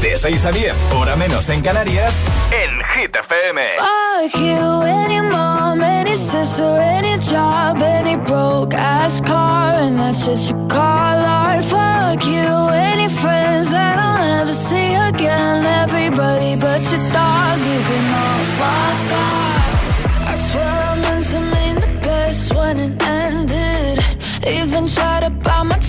De 6 a 10, hora menos en Canarias, en Hit FM. Fuck you, any mom, any sister, any job, any broke ass car, and that's shit you call art. Fuck you, any friends that I'll never see again. Everybody but your dog, you can all fuck off. I swear I meant to mean the best when it ended. Even tried to bite my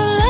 through. So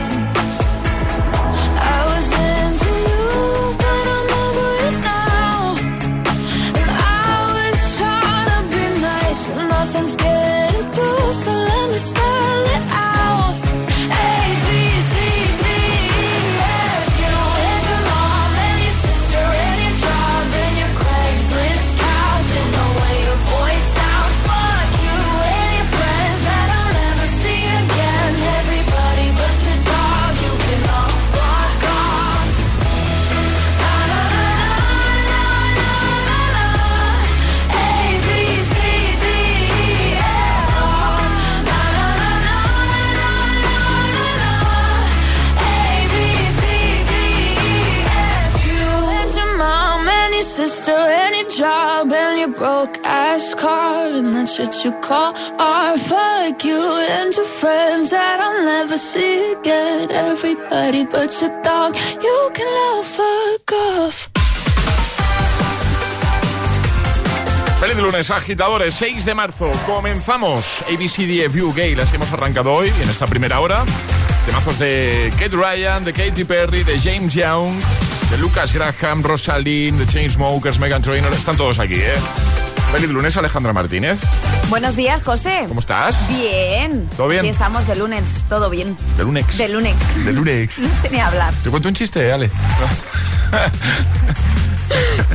car and that shit you call art. Fuck you and friends that I'll never see again. Everybody but your dog, you can love fuck off. Feliz lunes, agitadores, 6 de marzo. Comenzamos ABCDFU Gay. Las hemos arrancado hoy en esta primera hora. Temazos de Kate Ryan, de Katy Perry, de James Young, de Lucas Graham, Rosalind, de Chainsmokers, Megan Trainor. Están todos aquí, ¿eh? Feliz lunes, Alejandra Martínez. Buenos días, José. ¿Cómo estás? Bien. ¿Todo bien? Aquí estamos de lunes, todo bien. De lunes. De lunes. De lunes. No sé ni hablar. Te cuento un chiste, Ale.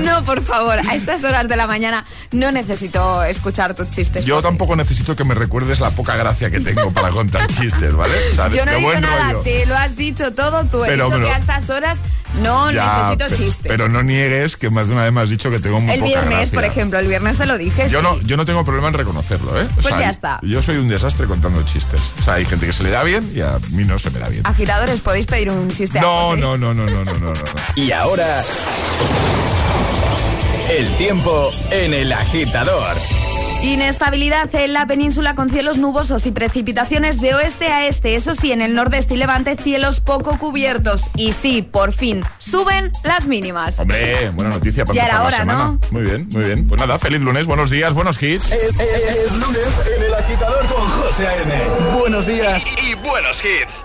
No, por favor, a estas horas de la mañana no necesito escuchar tus chistes. Yo José. tampoco necesito que me recuerdes la poca gracia que tengo para contar chistes, ¿vale? O sea, Yo no he dicho nada, rollo. te lo has dicho todo tú. He Pero dicho que a estas horas no Ya, necesito pe- chistes. Pero no niegues que más de una vez me has dicho que tengo muy el poca viernes, gracia. por ejemplo, el viernes te lo dije. Yo sí. no, yo no tengo problema en reconocerlo, ¿eh? O Pues ya está. Yo soy un desastre contando chistes. O sea, hay gente que se le da bien y a mí no se me da bien. Agitadores, podéis pedir un chiste a José? no, no, no, no, no, no, no. Y ahora. El tiempo en el agitador. Inestabilidad en la península con cielos nubosos y precipitaciones de oeste a este. Eso sí, en el nordeste y levante cielos poco cubiertos. Y sí, por fin, suben las mínimas. Hombre, buena noticia para Ya era hora, semana. ¿no? Muy bien, muy bien. Pues nada, feliz lunes, buenos días, buenos hits. Es, es lunes en el agitador con José A.M. Buenos días. Y, y buenos hits.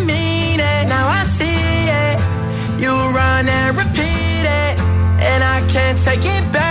take it back.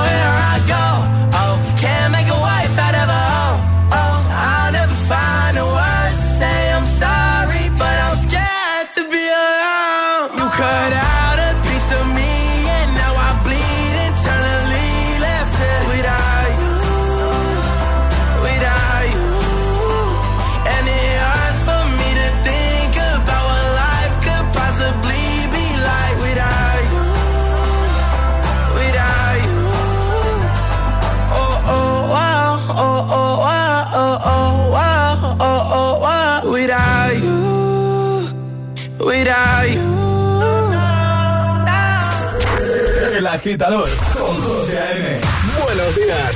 agitador con José A.M. Buenos días.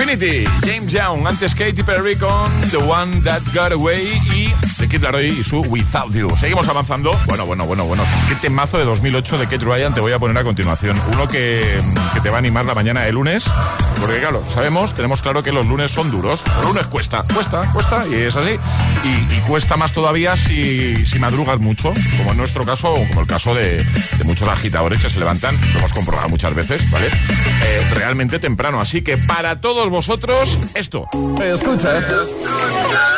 Infinity, James Young, antes Katy Perry con The One That Got Away y The Kid y su Without You. Seguimos avanzando. Bueno, bueno, bueno, bueno. ¿Qué temazo de 2008 de Kate Ryan te voy a poner a continuación? Uno que, que te va a animar la mañana de lunes. Porque claro, sabemos, tenemos claro que los lunes son duros. Los lunes cuesta, cuesta, cuesta y es así. Y, cuesta más todavía si, si, madrugas mucho, como en nuestro caso o como el caso de, de, muchos agitadores que se levantan, lo hemos comprobado muchas veces, ¿vale? Eh, realmente temprano. Así que para todos vosotros, esto. Escucha, escucha.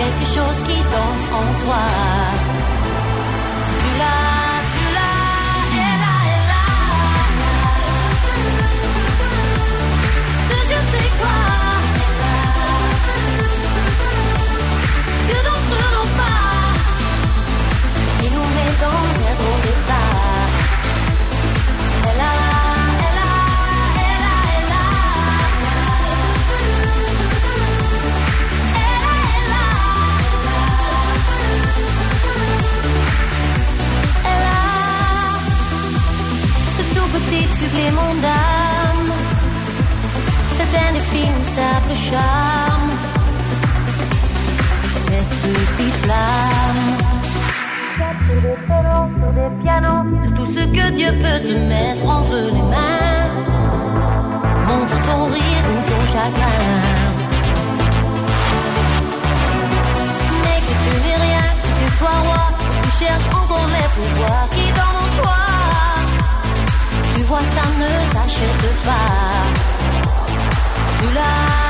Quelque chose qui danse en toi, si tu l'as, tu l'as, elle est là, elle est là. C'est je sais quoi, que nous pas, qui nous mène dans les bons. supplément d'âme, cet simple charme, cette petite flamme. Sur sur des pianos, sur tout ce que Dieu peut te mettre entre les mains. Montre ton rire ou ton chagrin. Mais que tu n'es rien, que tu sois roi, que tu cherches encore les pouvoirs qui Vois, ça ne s'achète pas. Tu l'as.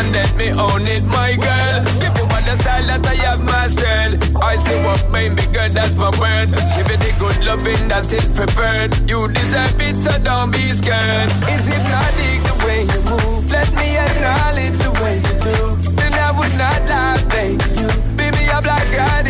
and let me own it, my girl. Give you all the style that I have myself. I say what made me girl, that's my word. Give you the good loving that is preferred. You deserve it, so don't be scared. Is it not the way you move? Let me acknowledge the way you do. Then I would not lie, baby. You be me a black I.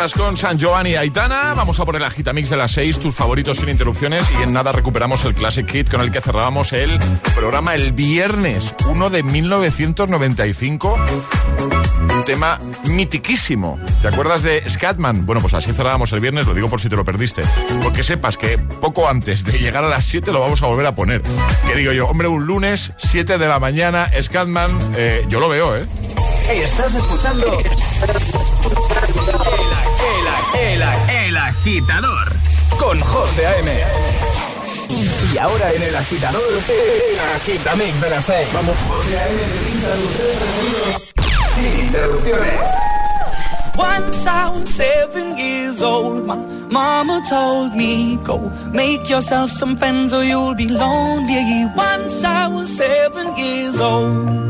Con San Giovanni y Aitana. Vamos a poner la Gitamix de las 6, tus favoritos sin interrupciones. Y en nada recuperamos el Classic Hit con el que cerrábamos el programa el viernes, uno de 1995. Un tema mitiquísimo. ¿Te acuerdas de Scatman? Bueno, pues así cerrábamos el viernes, lo digo por si te lo perdiste. Porque sepas que poco antes de llegar a las 7 lo vamos a volver a poner. Que digo yo, hombre, un lunes, 7 de la mañana, Scatman, eh, yo lo veo, ¿eh? Estás escuchando el, el, agitador con José A.M. Y ahora en el agitador, el agitamix de las 6. Vamos, José A.M. Sin interrupciones. Once I was seven years old, my mama told me, Go make yourself some friends or you'll be lonely. Once I was seven years old.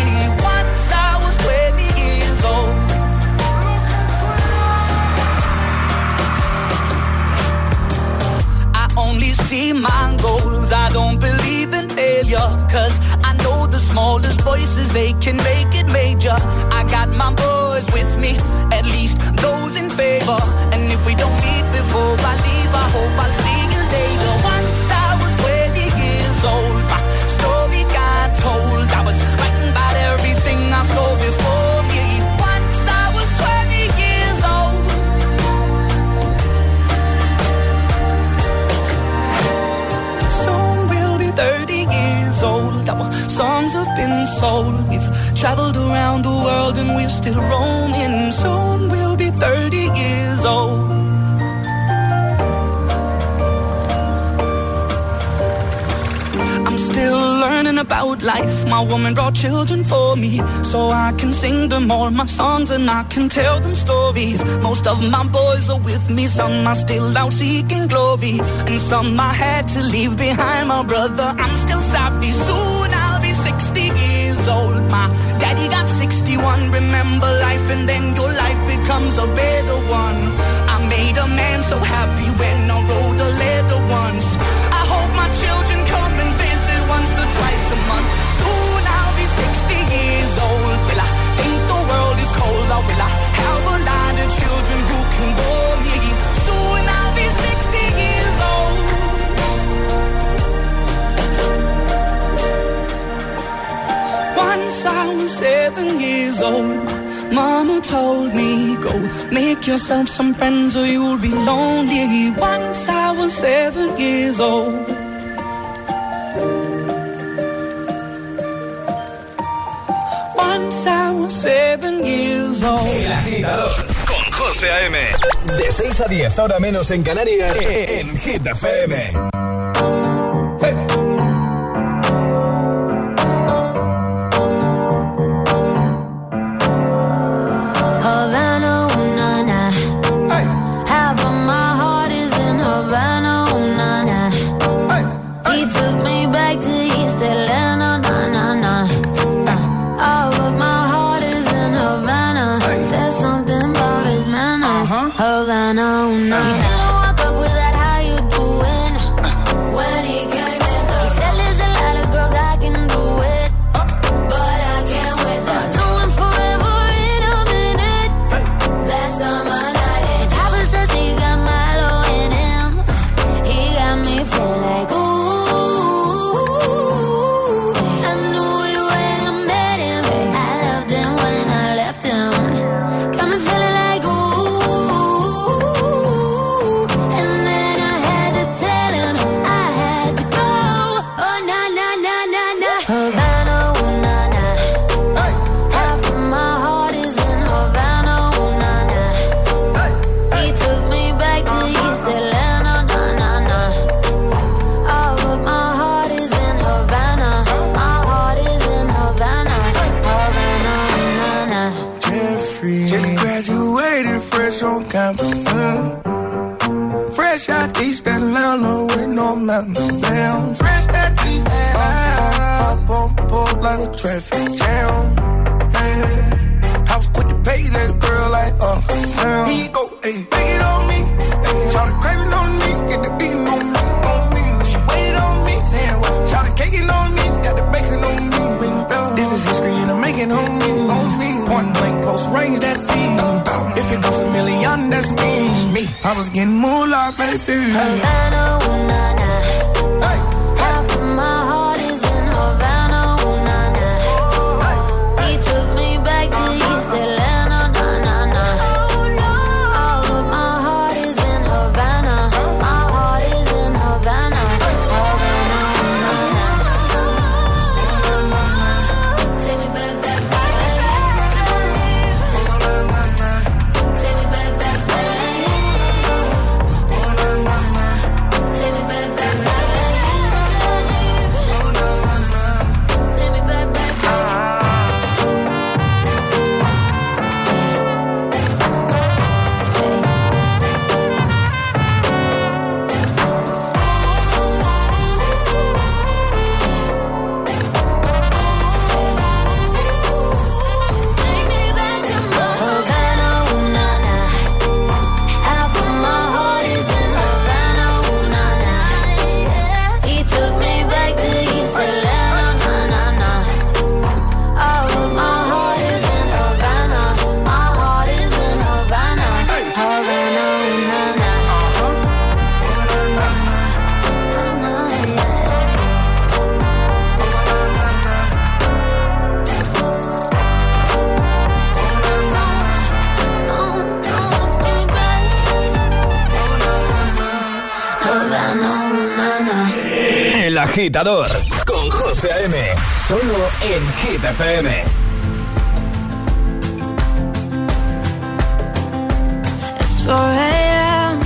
Soul. We've traveled around the world and we're still roaming. Soon we'll be 30 years old. I'm still learning about life. My woman brought children for me, so I can sing them all my songs and I can tell them stories. Most of my boys are with me, some are still out seeking glory, and some I had to leave behind. My brother, I'm still savvy. Soon I'll Remember life, and then your life becomes a better one. I made a man so happy when seven years old. Mama told me, go make yourself some friends or you'll be lonely. Once I was seven years old. Once I was seven years old. El agitador con José A.M. De 6 a 10, ahora menos en Canarias, en Hit FM. Down. Fresh out East Atlanta. Up on board like a traffic jam. Man, I was quick to pay that girl like Uncle Sam. He go, hey, take it on me. Hey, try to crave it on me. Get the beating on me, on me. She waited on me. Damn, try to cake it on me. Got the bacon on me. This is history and I'm making on me, on me. Point blank, close range, that feed. If it goes a million, that's me. me. I was getting moolah, baby. Havana, Hey. Agitador con José José A.M. Solo en Hit FM. It's 4 a.m.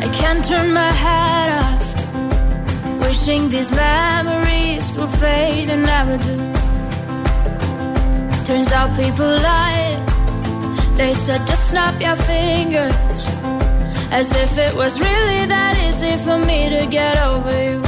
I can't turn my head off. Wishing these memories will fade and never do. Turns out people lie. They said just snap your fingers. As if it was really that easy for me to get over you.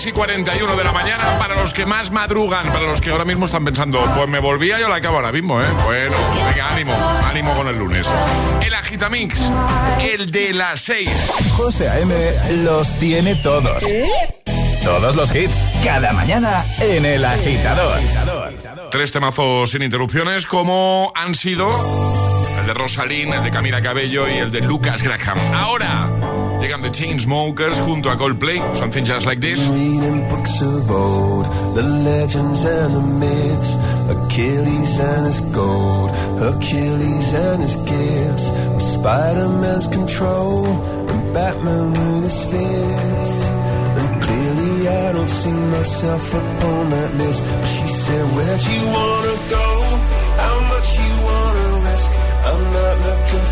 6 y 41 de la mañana para los que más madrugan, para los que ahora mismo están pensando, pues me volvía, yo la acabo ahora mismo, ¿eh? Bueno, venga, ánimo, ánimo con el lunes. El Agitamix, el de las 6. José A.M. los tiene todos. Todos los hits, cada mañana en El Agitador. Tres temazos sin interrupciones, como han sido el de Rosalind, el de Camila Cabello y el de Lucas Graham. Ahora Llegan The Chainsmokers junto a Coldplay. Something just like this. Reading books of old, the legends and the myths. Achilles and his gold, Achilles and his gifts. Spider-Man's control, and Batman with his fist. And clearly I don't see myself upon that list. But she said, where'd you wanna go? How much you wanna risk? I'm not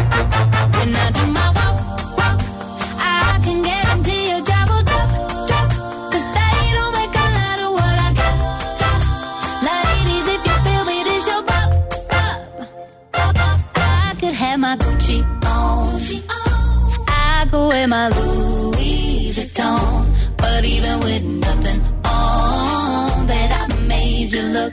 Yeah, I can get into your trouble cuz stay it on make a little what I got. Like if you feel me this is your pop I could have my Gucci on. I go in my Louis Vuitton but even with nothing on but I made you look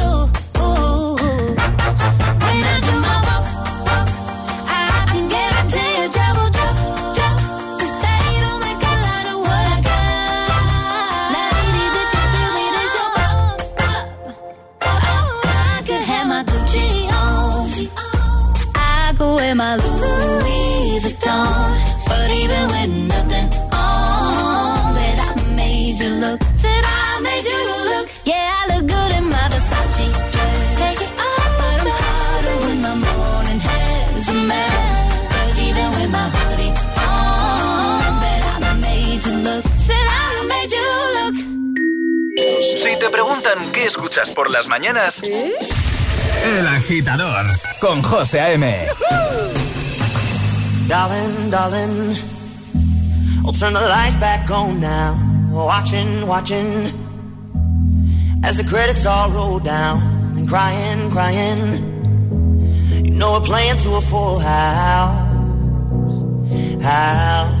Preguntan qué escuchas por las mañanas, El Agitador con José A.M. Darling, darling, I'll turn the lights back on now. Watching, watching, as the credits all roll down. And crying, crying, you know we're playing to a full house. House.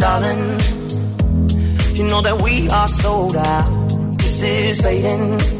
darling. You know that we are sold out. This is fading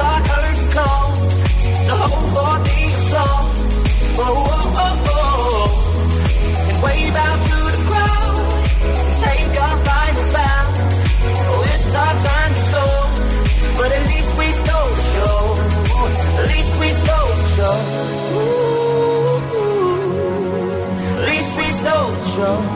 our curtain. So hold for the applause. Oh. And wave out to the crowd. Take our final bow. Oh, it's our time to go. But at least we stole the show. At least we stole the show. At least we stole the show.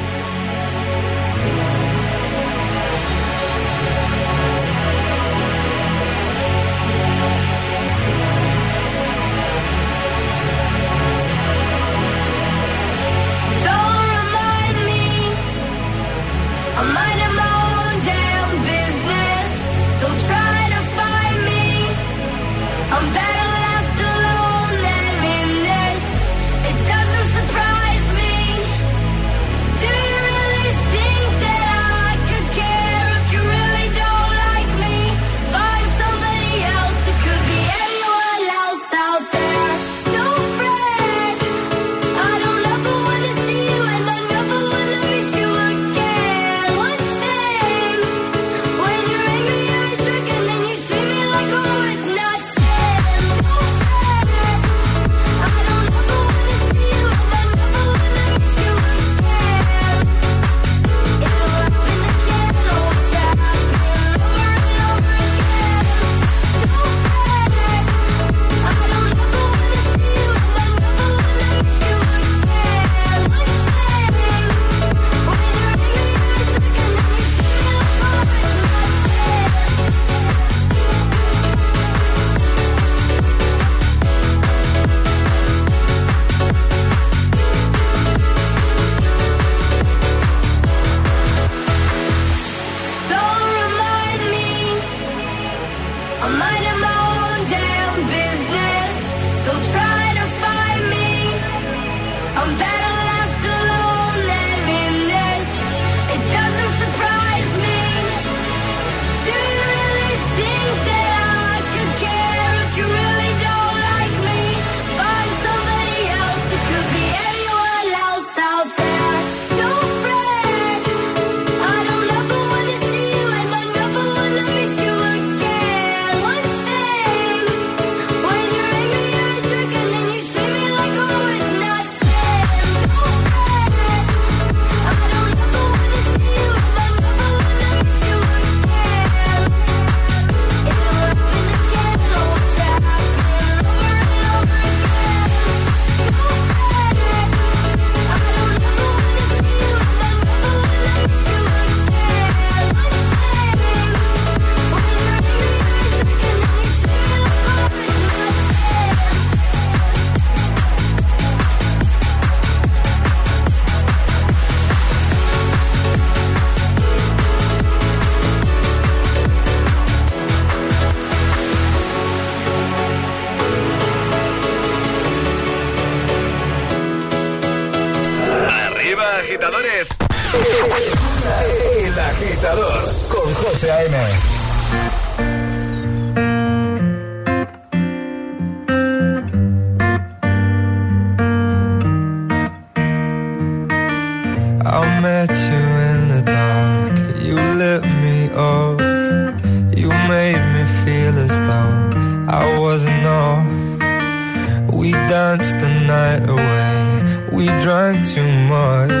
away. We drank too much.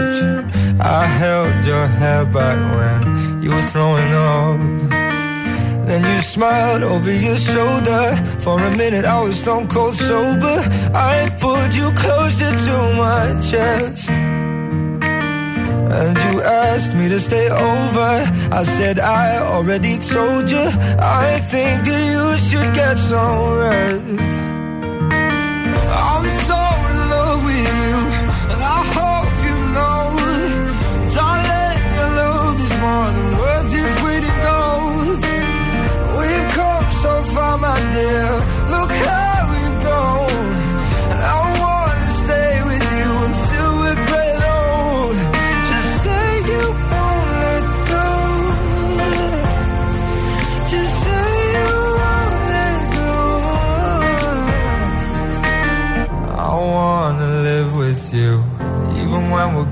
I held your hair back when you were throwing up. Then you smiled over your shoulder. For a minute, I was stone cold sober. I pulled you closer to my chest. And you asked me to stay over. I said, I already told you. I think that you should get some rest.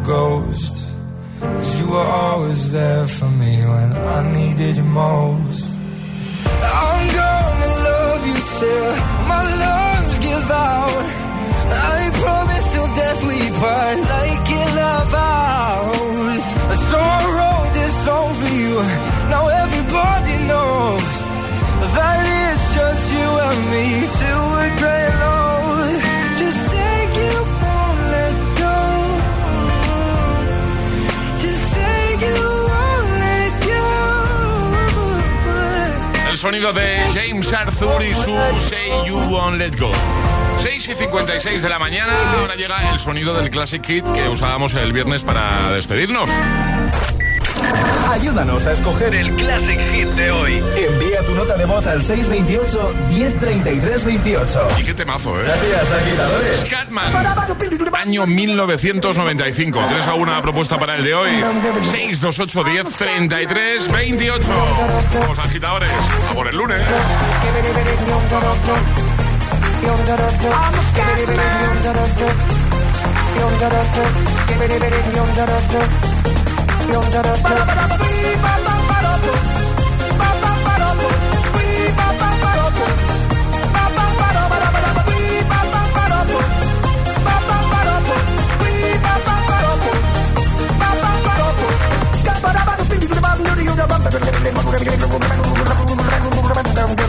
Ghosts. Cause you were always there for me when I needed you most. Till my lungs give out. I promise till death we part like in our vows. So I wrote this song for you. Now everybody knows that it's just you and me sonido de James Arthur y su Say You Won't Let Go. 6 y 56 de la mañana, ahora llega el sonido del Classic Hit que usábamos el viernes para despedirnos. Ayúdanos a escoger el Classic Hit de hoy. Envía tu nota de voz al 628 1033 28. Y qué temazo, ¿eh? Gracias, agitadores. Scatman, año 1995. ¿Tienes alguna propuesta para el de hoy? 628 10 33 28. Vamos, agitadores, a por el lunes canción. Thank you.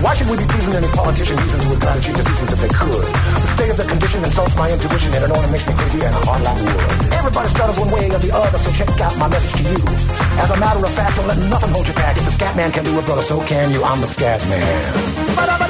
Why should we be pleasing any politician using who would try to cheat the seasons if they could? The state of the condition insults my intuition and it only makes me crazy and hard like wood. Everybody stutters one way or the other, so check out my message to you. As a matter of fact, don't let nothing hold you back. If the scat man can do it, brother, so can you. I'm the scat man.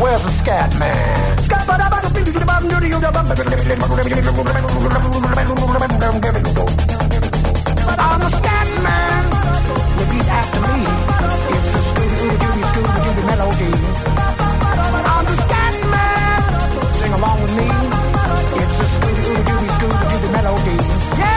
Where's the scat man? Scat I'm the scat man. Repeat after me. Scooby Scooby do the melody. I'm the Scatman man. Sing along with me. It's a Scooby Scooby Scooby do the melody. Yeah.